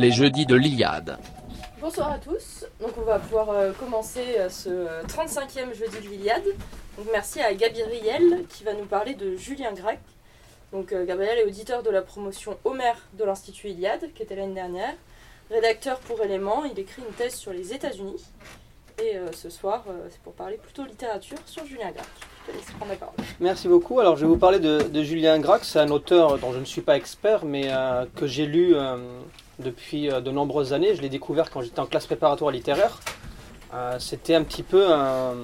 les jeudis de l'Iliade. Bonsoir à tous. Donc on va pouvoir euh, commencer euh, ce 35e jeudi de l'Iliade. Donc merci à Gabriel qui va nous parler de Julien Gracq. Donc euh, Gabriel est auditeur de la promotion Homer de l'Institut Iliade qui était l'année dernière. Rédacteur pour Éléments, il écrit une thèse sur les États-Unis. Et ce soir, c'est pour parler plutôt littérature sur Julien Gracq. Je te laisse prendre la parole. Merci beaucoup. Alors je vais vous parler de, de Julien Gracq. C'est un auteur dont je ne suis pas expert, mais que j'ai lu depuis euh, de nombreuses années. Je l'ai découvert quand j'étais en classe préparatoire littéraire. Euh, c'était un petit peu un,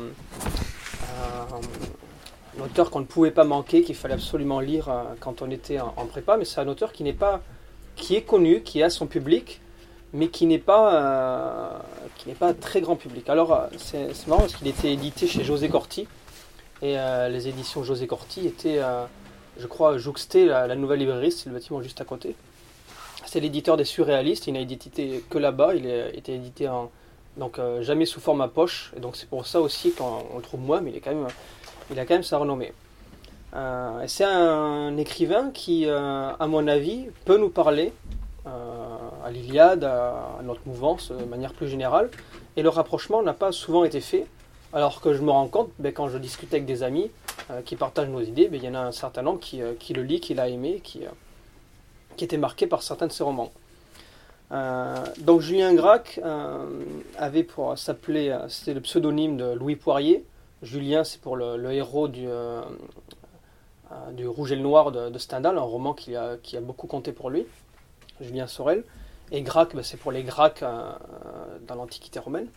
auteur qu'on ne pouvait pas manquer, qu'il fallait absolument lire euh, quand on était en, prépa. Mais c'est un auteur qui n'est pas, qui est connu, qui a son public, mais qui n'est pas, qui n'est pas très grand public. Alors c'est marrant parce qu'il était édité chez José Corti et les éditions José Corti étaient, je crois, jouxtées la, la nouvelle librairie, c'est le bâtiment juste à côté. C'est l'éditeur des surréalistes, il n'a édité que là-bas, il a été édité en, donc euh, jamais sous format poche, et donc c'est pour ça aussi qu'on le trouve moins, mais il, a quand même sa renommée. Euh, c'est un écrivain qui, euh, à mon avis, peut nous parler à l'Iliade, à, notre mouvance de manière plus générale, et le rapprochement n'a pas souvent été fait, alors que je me rends compte, ben, quand je discute avec des amis qui partagent nos idées, ben, il y en a un certain nombre qui, qui le lit, qui l'a aimé, qui qui était marqué par certains de ses romans. Euh, donc Julien Gracq euh, avait pour s'appeler, euh, c'était le pseudonyme de Louis Poirier. Julien, c'est pour le, héros du, du Rouge et le Noir de, Stendhal, un roman qui a, qui a beaucoup compté pour lui, Julien Sorel. Et Gracq, ben, c'est pour les Gracques dans l'Antiquité romaine.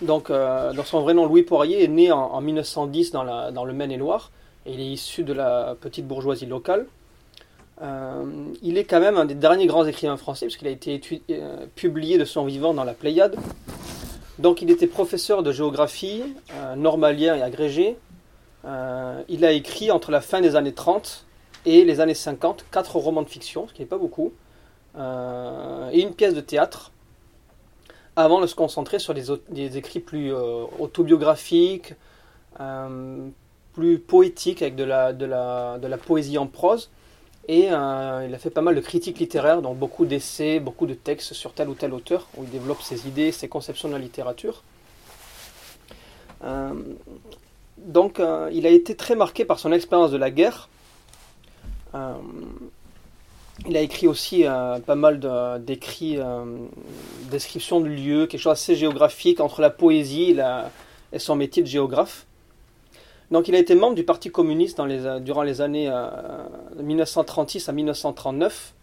Donc, dans son vrai nom, Louis Poirier est né en, en 1910 dans, la, dans le Maine-et-Loire, et il est issu de la petite bourgeoisie locale. Euh, il est quand même un des derniers grands écrivains français, puisqu'il a été euh, publié de son vivant dans la Pléiade. Donc il était professeur de géographie, euh, normalien et agrégé. il a écrit entre la fin des années 30 et les années 50 quatre romans de fiction, ce qui n'est pas beaucoup, et une pièce de théâtre, avant de se concentrer sur des, écrits plus autobiographiques, plus poétiques, avec de la poésie en prose. Et euh, il a fait pas mal de critiques littéraires, donc beaucoup d'essais, beaucoup de textes sur tel ou tel auteur, où il développe ses idées, ses conceptions de la littérature. Euh, donc euh, il a été très marqué par son expérience de la guerre. il a écrit aussi pas mal d'écrits, descriptions de lieux, quelque chose assez géographique entre la poésie et son métier de géographe. Donc il a été membre du Parti communiste euh, durant les années 1936 euh, à 1939.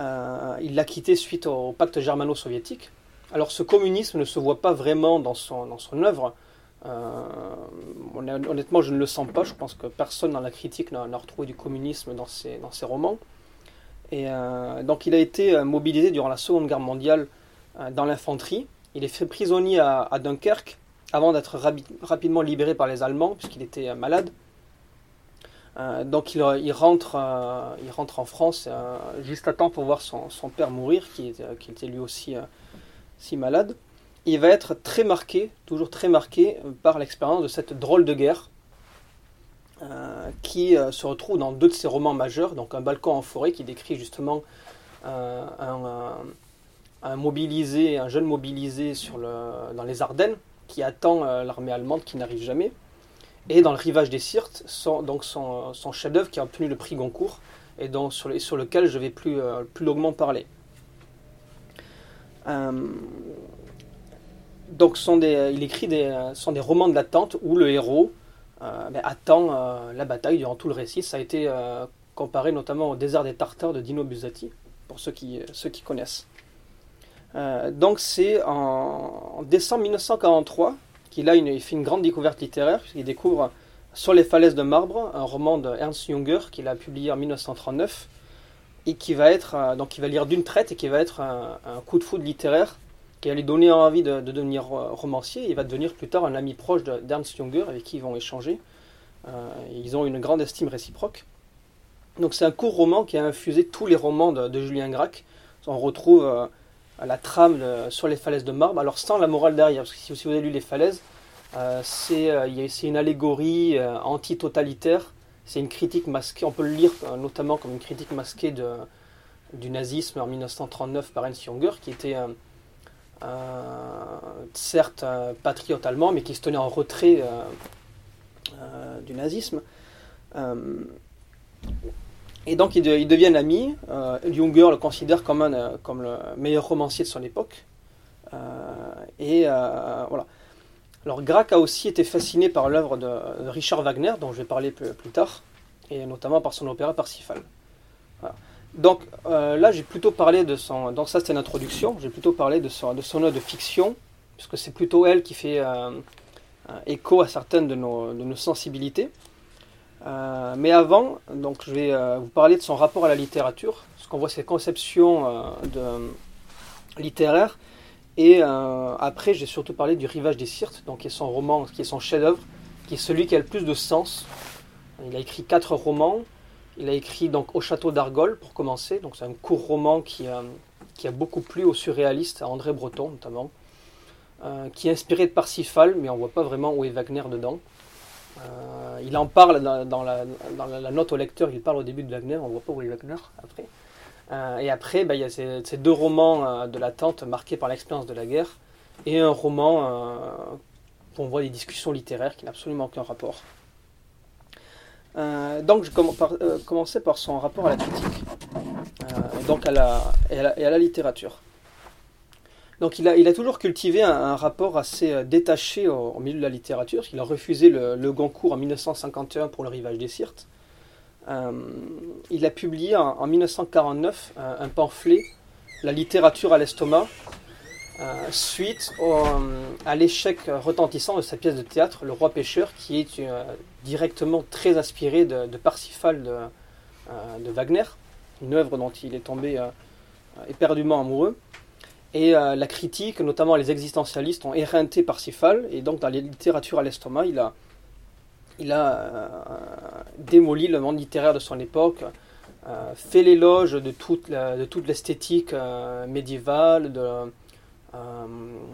Euh, il l'a quitté suite au, pacte germano-soviétique. Alors ce communisme ne se voit pas vraiment dans son, œuvre. honnêtement, je ne le sens pas. Je pense que personne dans la critique n'a retrouvé du communisme dans ses, dans ses romans. Et donc il a été mobilisé durant la Seconde Guerre mondiale dans l'infanterie. Il est fait prisonnier à Dunkerque avant d'être rapidement libéré par les Allemands, puisqu'il était euh, malade. Euh, donc il, rentre, euh, il rentre en France juste à temps pour voir son, père mourir, qui, était lui aussi si malade. Il va être très marqué, toujours très marqué, par l'expérience de cette drôle de guerre, qui se retrouve dans deux de ses romans majeurs, donc Un balcon en forêt, qui décrit justement un, mobilisé, un jeune mobilisé dans les Ardennes, qui attend euh, l'armée allemande qui n'arrive jamais. Et dans le rivage des Sirtes, son, son, chef-d'œuvre qui a obtenu le prix Goncourt et donc sur, sur lequel je vais plus, euh, plus longuement parler. Euh, donc il écrit des, sont des romans de l'attente où le héros ben, attend la bataille durant tout le récit. Ça a été comparé notamment au désert des Tartares de Dino Buzzati, pour ceux qui, ceux qui connaissent. Euh, donc c'est en, décembre 1943 qu'il a une, fait une grande découverte littéraire, puisqu'il découvre Sur les falaises de marbre, un roman de Ernst Junger qu'il a publié en 1939, et qui va être, euh, donc il va lire d'une traite et qui va être un, coup de foudre littéraire, qui va lui donner envie de, devenir euh, romancier, il va devenir plus tard un ami proche d'Ernst Junger, avec qui ils vont échanger. ils ont une grande estime réciproque. Donc c'est un court roman qui a infusé tous les romans de, Julien Gracq. On retrouve la trame sur les falaises de marbre, alors sans la morale derrière, parce que si, vous avez lu Les Falaises, euh, euh, c'est une allégorie euh, anti-totalitaire, c'est une critique masquée, on peut le lire notamment comme une critique masquée du nazisme en 1939 par Ernst Junger, qui était certes patriote allemand, mais qui se tenait en retrait du nazisme. Et donc ils, deviennent amis. Junger le considère comme, un, comme le meilleur romancier de son époque. et voilà. Alors Grac a aussi été fasciné par l'œuvre de, Richard Wagner, dont je vais parler plus, tard, et notamment par son opéra Parsifal. Donc euh, là, j'ai plutôt parlé de son. Donc ça, c'était une introduction. J'ai plutôt parlé de son, de son œuvre de fiction, puisque c'est plutôt elle qui fait euh, écho à certaines de nos, de nos sensibilités. Euh, mais avant, donc, je vais vous parler de son rapport à la littérature, parce qu'on voit ses conceptions de, littéraires et euh, après, j'ai surtout parlé du Rivage des Sirtes, donc qui est son roman, qui est son chef-d'œuvre, qui est celui qui a le plus de sens. Il a écrit quatre romans. Il a écrit donc Au château d'Argol pour commencer, donc c'est un court roman qui a, beaucoup plu aux surréalistes, à André Breton notamment, euh, qui est inspiré de Parsifal, mais on ne voit pas vraiment où est Wagner dedans. Euh, il en parle dans, la, note au lecteur, il parle au début de Wagner, on ne voit pas où est Wagner après. Euh, et après, bah, il y a ces, deux romans euh, de l'attente marqués par l'expérience de la guerre et un roman euh, où on voit des discussions littéraires qui n'ont absolument aucun rapport. donc je commençais par son rapport à la critique, donc à la, et, à la, littérature. Donc il a, toujours cultivé un, rapport assez détaché au, milieu de la littérature. Il a refusé le, Goncourt en 1951 pour le rivage des Sirtes. Euh, il a publié en, 1949 euh, un, pamphlet, La littérature à l'estomac, euh, suite à l'échec retentissant de sa pièce de théâtre, Le roi pêcheur, qui est directement très inspiré de, Parsifal de, Wagner, une œuvre dont il est tombé éperdument amoureux. Et la critique, notamment les existentialistes, ont éreinté Parsifal, et donc dans la littérature à l'estomac, il a, il a euh, démoli le monde littéraire de son époque, euh, fait l'éloge de toute, l'esthétique euh, médiévale,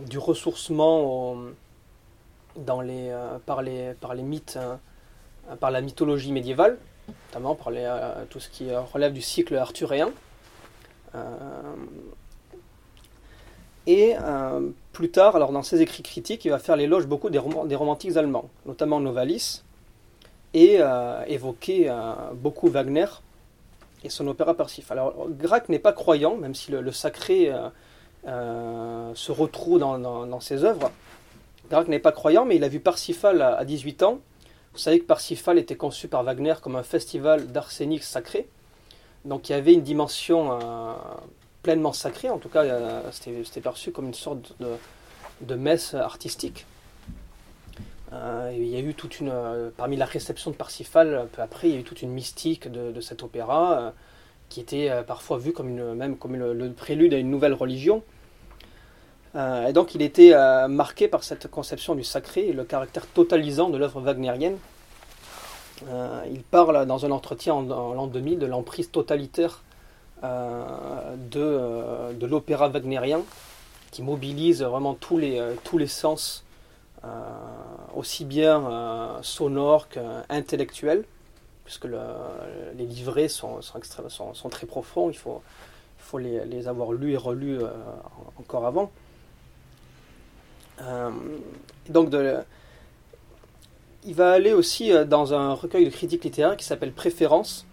du ressourcement dans les, par, les, par les mythes, par la mythologie médiévale, notamment par tout ce qui relève du cycle arthuréen. Et plus tard, alors dans ses écrits critiques, il va faire l'éloge beaucoup des, romantiques allemands, notamment Novalis, et euh, évoquer euh, beaucoup Wagner et son opéra Parsifal. Alors Grac n'est pas croyant, même si le, sacré euh, se retrouve dans, ses œuvres. Grac n'est pas croyant, mais il a vu Parsifal à, 18 ans. Vous savez que Parsifal était conçu par Wagner comme un festival d'arsenic sacré. Donc il y avait une dimension pleinement sacrée, en tout cas c'était perçu comme une sorte de messe artistique. Euh, il y a eu toute une, euh, parmi la réception de Parsifal, peu après, il y a eu toute une mystique de, cet opéra euh, qui était parfois vu comme même comme le, prélude à une nouvelle religion. et donc il était marqué par cette conception du sacré et le caractère totalisant de l'œuvre wagnérienne. il parle dans un entretien en, l'an 2000 de l'emprise totalitaire de, de l'opéra wagnérien qui mobilise vraiment tous les, tous les sens euh, aussi bien euh, sonore qu'intellectuel, puisque les livrets sont, sont, sont, très profonds, il faut, il faut les, les, avoir lus et relus euh, encore avant. donc il va aller aussi dans un recueil de critiques littéraires qui s'appelle Préférence.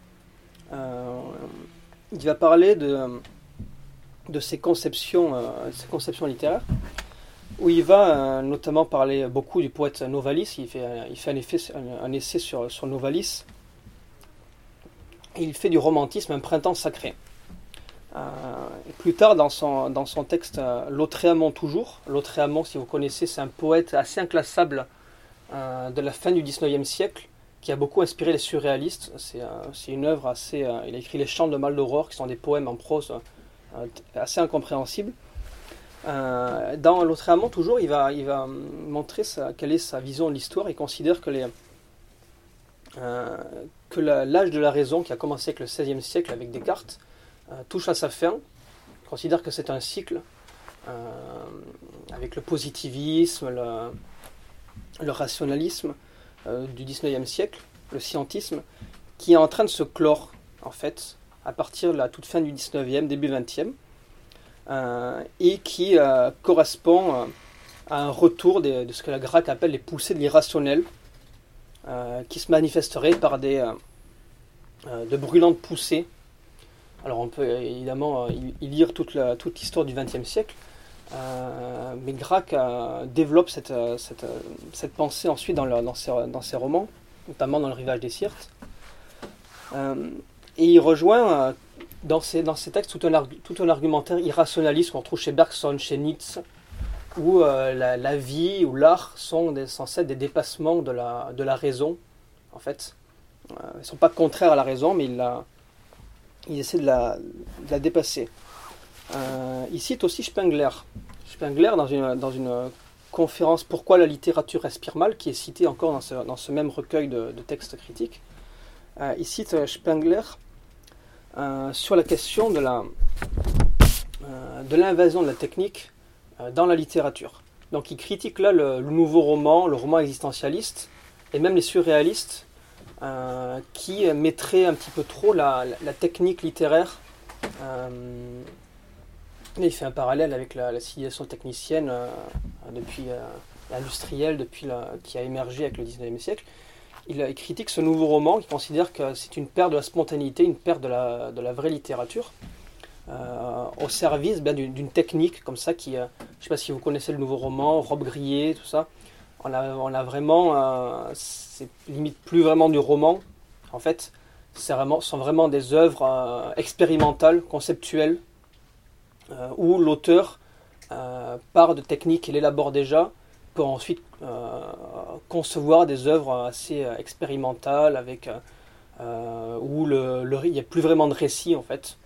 Il va parler de, de ses, conceptions, ses conceptions littéraires où il va euh, notamment parler beaucoup du poète Novalis. Il fait, il fait un, effet, un, essai sur, sur Novalis. il fait du romantisme un printemps sacré. Euh, plus tard, dans son, dans son texte euh, Lautréamont toujours, Lautréamont, si vous connaissez, c'est un poète assez inclassable de la fin du 19e siècle qui a beaucoup inspiré les surréalistes. C'est une œuvre assez. il a écrit Les Chants de Mal d'Aurore, qui sont des poèmes en prose assez incompréhensibles. Euh, dans l'autre amant, toujours, il va, montrer quelle est sa vision de l'histoire. Il considère que, euh, l'âge de la raison, qui a commencé avec le XVIe siècle avec Descartes, euh, touche à sa fin. Il considère que c'est un cycle avec le positivisme, le rationalisme du XIXe siècle, le scientisme, qui est en train de se clore, en fait, à partir de la toute fin du 19e, début 20e, et qui correspond à un retour de, ce que la Grac appelle les poussées de l'irrationnel, qui se manifesteraient par des, de brûlantes poussées. Alors on peut évidemment y lire toute l'histoire toute du XXe siècle, euh, mais Grac euh, développe cette, euh, cette, pensée ensuite dans, ses, romans, notamment dans Le Rivage des Sirtes. et il rejoint dans ses, textes tout un, argumentaire irrationaliste qu'on trouve chez Bergson, chez Nietzsche, où la, vie ou l'art sont censés être des dépassements de la, raison, en fait. ils ne sont pas contraires à la raison, mais il, la, essaie de la dépasser. Euh, il cite aussi Spengler. Spengler, dans une, dans une conférence Pourquoi la littérature respire mal, qui est citée encore dans ce, dans ce même recueil de, textes critiques, euh, il cite euh, Spengler sur la question de de l'invasion de la technique dans la littérature. Donc il critique là le, nouveau roman, le roman existentialiste, et même les surréalistes, qui mettraient un petit peu trop la technique littéraire il fait un parallèle avec la, civilisation technicienne euh, depuis euh, depuis qui a émergé avec le 19e siècle. Il, critique ce nouveau roman, il considère que c'est une perte de la spontanéité, une perte de la, vraie littérature, euh, au service ben, d'une technique comme ça qui, je ne sais pas si vous connaissez le nouveau roman, Robe grillée, tout ça. On a, vraiment, c'est limite plus vraiment du roman, en fait, c'est vraiment, sont vraiment des œuvres expérimentales, conceptuelles, euh, où l'auteur euh, part de techniques qu'il élabore déjà pour ensuite euh, concevoir des œuvres assez expérimentales avec où il n'y a plus vraiment de récit en fait.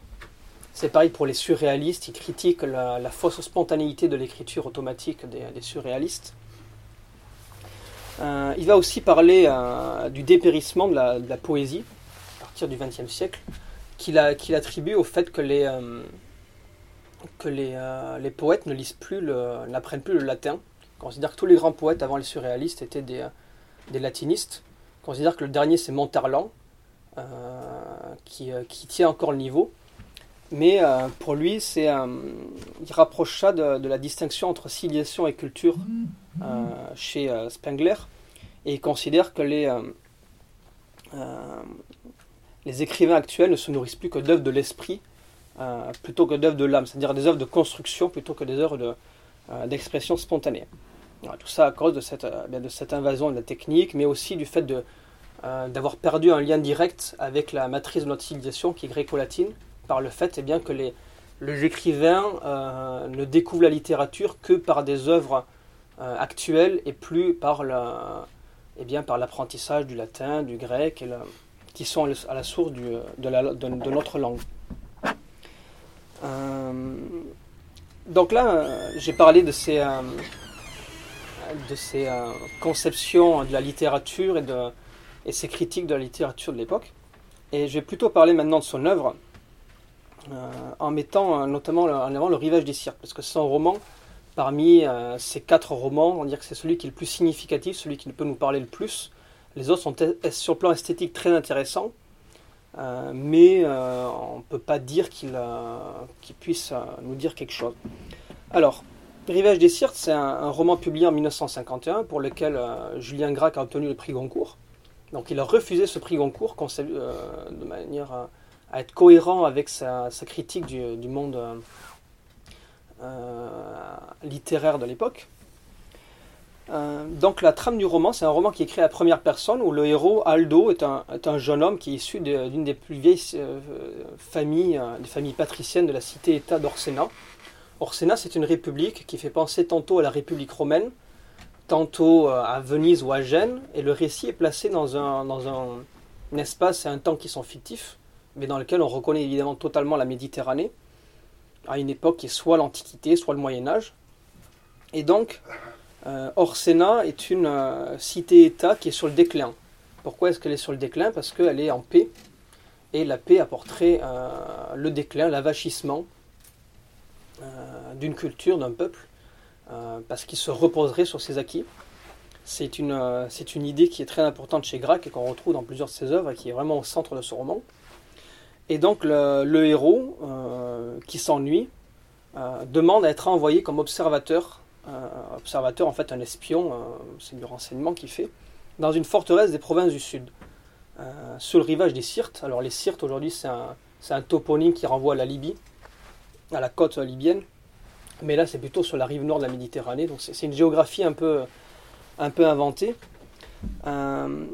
C'est pareil pour les surréalistes, ils critiquent la, fausse spontanéité de l'écriture automatique des, surréalistes. il va aussi parler du dépérissement de la, poésie à partir du XXe siècle, qu'il attribue au fait que les, que les, euh, les, poètes ne lisent plus, n'apprennent plus le latin. On considère que tous les grands poètes avant les surréalistes étaient des, des latinistes. On considère que le dernier c'est Montarlan, euh, qui, euh, qui, tient encore le niveau. Mais pour lui, c'est, il rapproche ça de, la distinction entre civilisation et culture chez Spengler. Et il considère que les, les écrivains actuels ne se nourrissent plus que d'œuvres de l'esprit euh, plutôt que d'œuvres de l'âme, c'est-à-dire des œuvres de construction plutôt que des œuvres euh, d'expression spontanée. tout ça à cause de cette, euh, de cette invasion de la technique, mais aussi du fait de, d'avoir perdu un lien direct avec la matrice de notre civilisation qui est gréco-latine, par le fait eh bien, que les, les écrivains ne découvrent la littérature que par des œuvres actuelles et plus par, la, eh l'apprentissage du latin, du grec, et qui sont à la source de, de notre langue. Euh, donc là, euh, j'ai parlé de ces, euh, de ces conceptions de la littérature et, de, et ces critiques de la littérature de l'époque. Et je vais plutôt parler maintenant de son œuvre, en mettant notamment en avant le rivage des cirques, parce que c'est un roman, parmi ces quatre romans, on dirait que c'est celui qui est le plus significatif, celui qui peut nous parler le plus. Les autres sont sur le plan esthétique très intéressants, euh, mais euh, on ne peut pas dire qu'il puisse euh, nous dire quelque chose. Alors, Rivage des Sirtes, c'est un, roman publié en 1951 pour lequel Julien Gracq a obtenu le prix Goncourt. Donc il a refusé ce prix Goncourt de manière à être cohérent avec sa, critique du monde littéraire de l'époque. Euh, donc la trame du roman, c'est un roman qui est écrit à première personne où le héros Aldo est un, jeune homme qui est issu d'une des plus vieilles euh, familles, euh, des familles patriciennes de la cité-État d'Orsena. Orsena, c'est une république qui fait penser tantôt à la République romaine, tantôt à Venise ou à Gênes, et le récit est placé dans un, un, espace et un temps qui sont fictifs, mais dans lequel on reconnaît évidemment totalement la Méditerranée, à une époque qui est soit l'Antiquité, soit le Moyen Âge. Et donc, Orsena est une euh, cité-État qui est sur le déclin. Pourquoi est-ce qu'elle est sur le déclin? Parce qu'elle est en paix. Et la paix apporterait euh, le déclin, l'avachissement d'une culture, d'un peuple, parce qu'il se reposerait sur ses acquis. C'est une, une idée qui est très importante chez Grac et qu'on retrouve dans plusieurs de ses œuvres et qui est vraiment au centre de ce roman. Et donc le, héros, qui s'ennuie, demande à être envoyé comme observateur, observateur en fait un espion, c'est du renseignement qu'il fait, dans une forteresse des provinces du sud, sur le rivage des Sirtes. Alors les Sirtes aujourd'hui c'est un, un toponyme qui renvoie à la Libye, à la côte libyenne. Mais là c'est plutôt sur la rive nord de la Méditerranée, donc c'est une géographie un peu, un peu inventée, euh,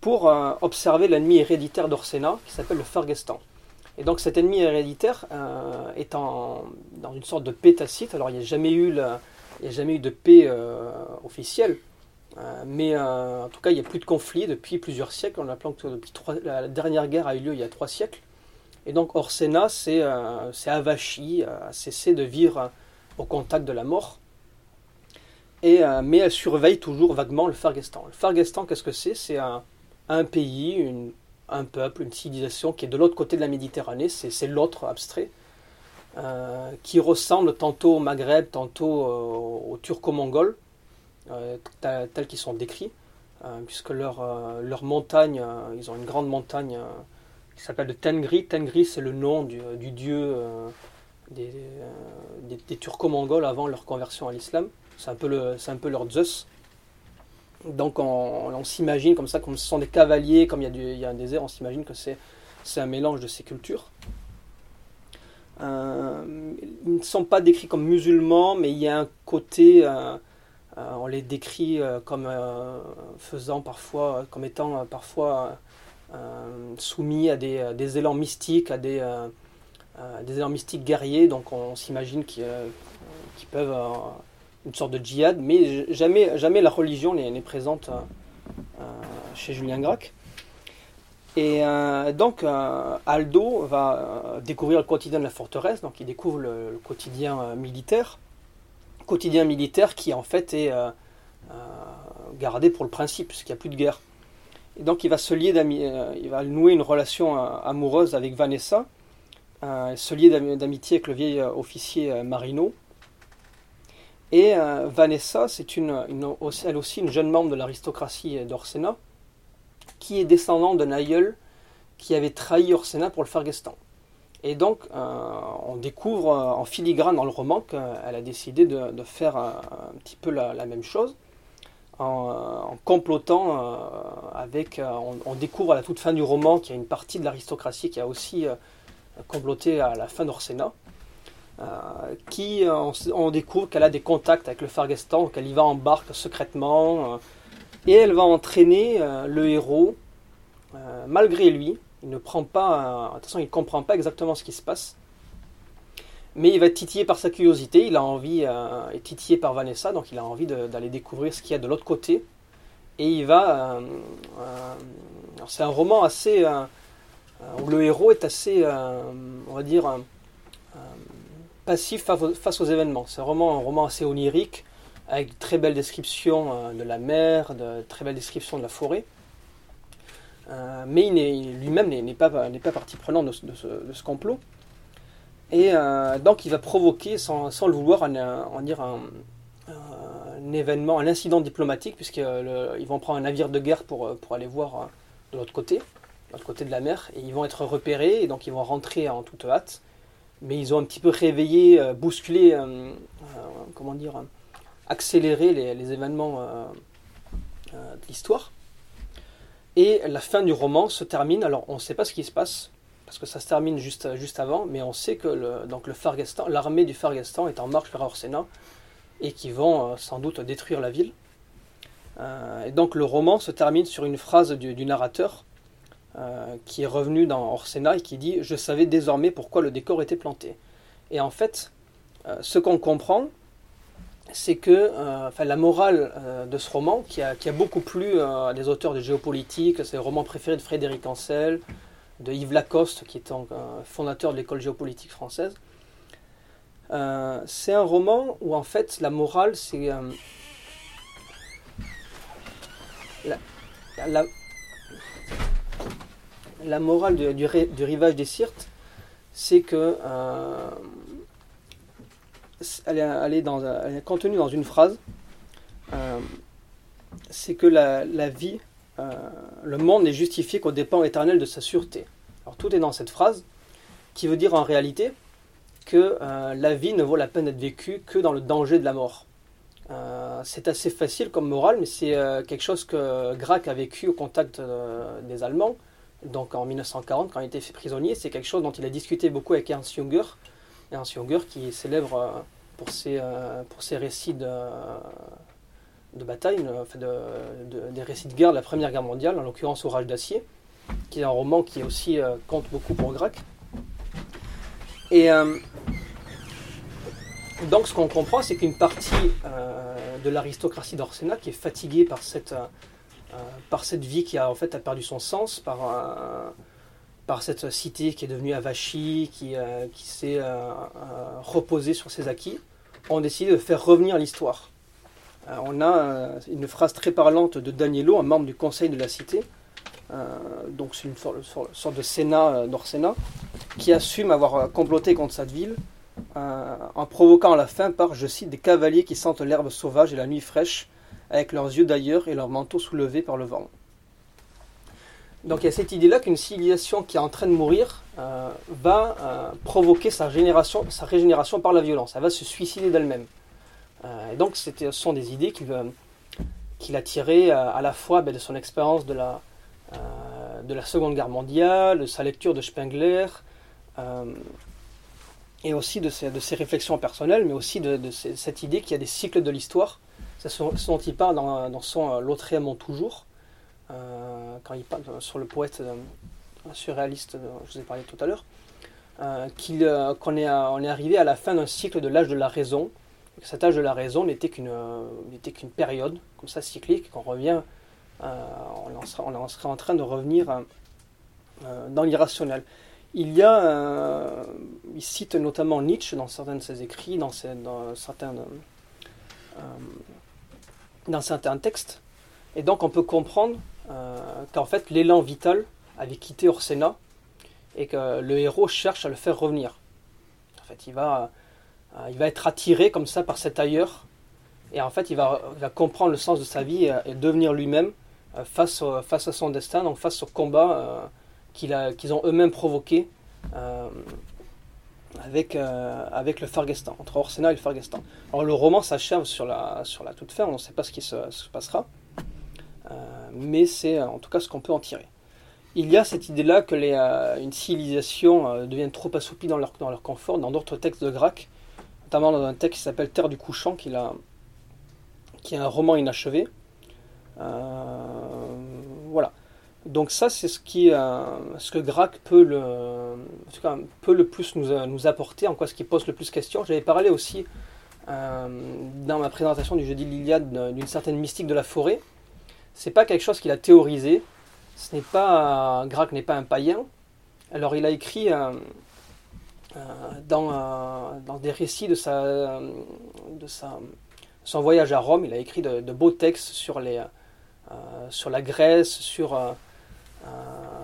pour euh, observer l'ennemi héréditaire d'Orsena, qui s'appelle le Fargestan. Et donc cet ennemi héréditaire euh, est dans une sorte de paix tacite, alors il n'y a, jamais eu a jamais eu de paix officielle, mais en tout cas il n'y a plus de conflit depuis plusieurs siècles, on depuis la dernière guerre a eu lieu il y a trois siècles, et donc Orsena s'est avachi, a cessé de vivre au contact de la mort. Et, euh, mais elle surveille toujours vaguement le Fargestan. Le Fargestan, qu'est-ce que c'est? C'est un, pays, un peuple, une civilisation qui est de l'autre côté de la Méditerranée, c'est l'autre abstrait, euh, qui ressemble tantôt au Maghreb, tantôt aux Turco-Mongols, euh, tels qu'ils sont décrits, puisque leur, leur montagne, ils ont une grande montagne qui s'appelle le Tengri. Tengri, c'est le nom du, dieu des, euh, des, turco-mongols avant leur conversion à l'islam. C'est un, peu le, un peu leur Zeus. Donc on, s'imagine comme ça, comme ce sont des cavaliers, comme il y il y a un désert, on s'imagine que c'est un mélange de ces cultures. Euh, ils ne sont pas décrits comme musulmans, mais il y a un côté, euh, on les décrit comme faisant parfois, comme étant parfois soumis à des, élans mystiques, à des, euh, élans mystiques guerriers, donc on s'imagine qu'ils euh, peuvent euh, une sorte de djihad, mais jamais, jamais la religion n'est présente chez Julien Gracq. Et donc Aldo va découvrir le quotidien de la forteresse, donc il découvre le, quotidien militaire, quotidien militaire qui en fait est gardé pour le principe, puisqu'il n'y a plus de guerre. Et donc il va se lier, il va nouer une relation amoureuse avec Vanessa, se lier d'amitié avec le vieil euh, officier euh, Marino. Et euh, Vanessa, c'est une, elle aussi une jeune membre de l'aristocratie d'Orsena, qui est descendant d'un aïeul qui avait trahi Orsena pour le Fargestan. Et donc, on découvre en filigrane dans le roman qu'elle a décidé de, faire un, petit peu la, même chose, en, complotant avec. On, découvre à la toute fin du roman qu'il y a une partie de l'aristocratie qui a aussi comploté à la fin d'Orsena, euh, qui euh, on, découvre qu'elle a des contacts avec le Fargestan, qu'elle y va en barque secrètement, euh, et elle va entraîner le héros, malgré lui. Il ne prend pas, attention, il ne comprend pas exactement ce qui se passe, mais il va titillé par sa curiosité, il a envie, euh, est titillé par Vanessa, donc il a envie d'aller découvrir ce qu'il y a de l'autre côté. Et il va. c'est un roman assez, où le héros est assez, euh, on va dire, passif face aux événements. C'est un roman assez onirique, avec de très belles descriptions euh, de la mer, de très belles descriptions de la forêt. Euh, mais lui-même n'est pas, pas partie prenante de, ce, complot. Et donc il va provoquer, sans, le vouloir, un, dire un, événement, un incident diplomatique, puisqu'ils vont prendre un navire de guerre pour, pour aller voir de l'autre côté l'autre côté de la mer, et ils vont être repérés, et donc ils vont rentrer en toute hâte. Mais ils ont un petit peu réveillé, euh, bousculé, euh, euh, comment dire, accéléré les, événements de l'histoire. Et la fin du roman se termine, alors on ne sait pas ce qui se passe, parce que ça se termine juste, juste avant, mais on sait que donc le l'armée du Fargestan est en marche vers Orsena, et qui vont sans doute détruire la ville. et donc le roman se termine sur une phrase du narrateur euh, qui est revenu dans Orsena et qui dit Je savais désormais pourquoi le décor était planté. Et en fait, euh, ce qu'on comprend, c'est que euh, enfin, la morale de ce roman, qui a, beaucoup plu à des auteurs de géopolitique, c'est le roman préféré de Frédéric Ancel, de Yves Lacoste, qui est un fondateur de l'école géopolitique française. c'est un roman où en fait la morale, c'est la, morale du, rivage des Sirtes, c'est que euh, elle, est, contenue dans une phrase. Euh, c'est que la, vie, euh, le monde n'est justifié qu'au dépens éternel de sa sûreté. Alors tout est dans cette phrase. qui veut dire en réalité que la vie ne vaut la peine d'être vécue que dans le danger de la mort. c'est assez facile comme morale, mais c'est quelque chose que Grac a vécu au contact des Allemands, donc en 1940 quand il était fait prisonnier. C'est quelque chose dont il a discuté beaucoup avec Ernst Junger, Ernst Junger qui est célèbre pour ses, pour ses récits de, de bataille, des récits de guerre de la Première Guerre mondiale, en l'occurrence Orage d'acier, qui est un roman qui aussi euh, compte beaucoup pour Grac. Et euh, donc ce qu'on comprend, c'est qu'une partie euh, de l'aristocratie d'Orsena, qui est fatiguée par cette, par cette vie qui a en fait a perdu son sens, par, par cette cité qui est devenue avachie, qui, qui s'est reposée sur ses acquis, ont décidé de faire revenir l'histoire. Euh, on a euh, une phrase très parlante de Danielo, un membre du conseil de la cité, euh, donc c'est une sorte, de Sénat d'Orsena, qui assume avoir comploté contre cette ville en provoquant la fin par, je cite, des cavaliers qui sentent l'herbe sauvage et la nuit fraîche, avec leurs yeux d'ailleurs et leurs manteaux soulevés par le vent. Donc il y a cette idée-là qu'une civilisation qui est en train de mourir va provoquer sa, sa régénération par la violence, elle va se suicider d'elle-même. Euh, et donc, ce sont des idées qu'il a tirées euh, à la fois ben, de son expérience de la, euh, de la Seconde Guerre mondiale, de sa lecture de Spengler, et aussi de ses, de ses, réflexions personnelles, mais aussi de, cette idée qu'il y a des cycles de l'histoire. C'est ce dont il parle dans, dans son L'autre mon toujours, quand il parle sur le poète surréaliste, je vous ai parlé tout à l'heure, qu'on est, on est arrivé à la fin d'un cycle de l'âge de la raison, cet âge de la raison n'était qu'une qu'une période comme ça cyclique qu'on revient euh, on, en serait, on, serait, en train de revenir euh, euh, dans l'irrationnel. Il y a il cite notamment Nietzsche dans certains de ses écrits dans certains dans certains textes et donc on peut comprendre qu'en fait l'élan vital avait quitté Orsena et que le héros cherche à le faire revenir en fait il va euh, il va être attiré comme ça par cet ailleurs. Et en fait, il va, comprendre le sens de sa vie et, devenir lui-même euh, face, face à son destin, donc face au combat euh, qu'ils ont eux-mêmes provoqué avec, avec le Fargestan, entre Orsena et le Fargestan. Alors le roman s'achève sur la, sur la toute fin, on ne sait pas ce qui se, passera, mais c'est en tout cas ce qu'on peut en tirer. Il y a cette idée-là que les, une civilisation devient trop assouplie dans leur, confort. Dans d'autres textes de Grac, notamment dans un texte qui s'appelle Terre du couchant, qui, est un roman inachevé. Euh, voilà. Donc ça, c'est ce, qui, euh, ce que Grac peut le, peut le plus nous, apporter, en quoi ce qui pose le plus question. J'avais parlé aussi euh, dans ma présentation du jeudi l'Iliade d'une certaine mystique de la forêt. C'est pas quelque chose qu'il a théorisé. Ce n'est pas Grac n'est pas un païen. Alors il a écrit euh, dans, euh, dans, des récits de, sa, de sa, son voyage à Rome. Il a écrit de, beaux textes sur, les, euh, sur la Grèce, sur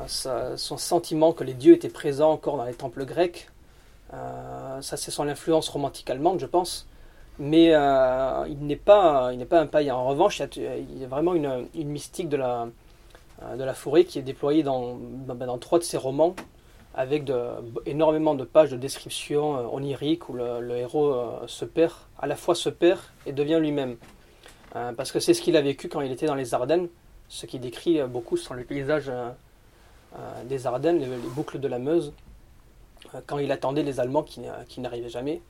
son sentiment que les dieux étaient présents encore dans les temples grecs. ça, c'est son influence romantique allemande, je pense. Mais il n'est pas, il n'est pas un païen. En revanche, il y a, a vraiment une, mystique de la, de la forêt qui est déployée dans, dans trois de ses romans avec énormément de pages de description euh, oniriques où le, héros euh, se perd, à la fois se perd et devient lui-même. Euh, parce que c'est ce qu'il a vécu quand il était dans les Ardennes. Ce qui décrit beaucoup sont les paysages des Ardennes, les, boucles de la Meuse, quand il attendait les Allemands qui, n'arrivaient jamais.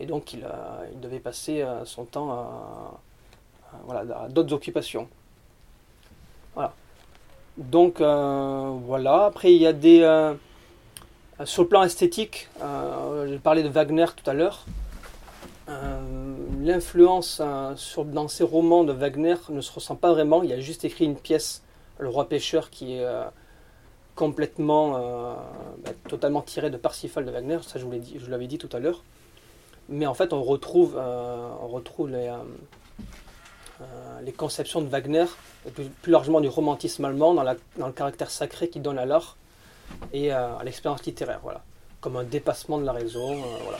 Et donc il, il devait passer son temps à, à d'autres occupations. Voilà. Donc voilà, après il y a des euh, sur le plan esthétique, euh, j'ai parlé de Wagner tout à l'heure. Euh, l'influence dans ces romans de Wagner ne se ressent pas vraiment. Il a juste écrit une pièce, Le Roi Pêcheur, qui est complètement, bah, totalement tirée de Parsifal de Wagner. Ça, je vous l'avais dit tout à l'heure. Mais en fait, on retrouve, on retrouve les, les conceptions de Wagner, et plus, largement du romantisme allemand, dans, dans le caractère sacré qu'il donne à l'art et à l'expérience littéraire, voilà, comme un dépassement de la raison, euh, voilà.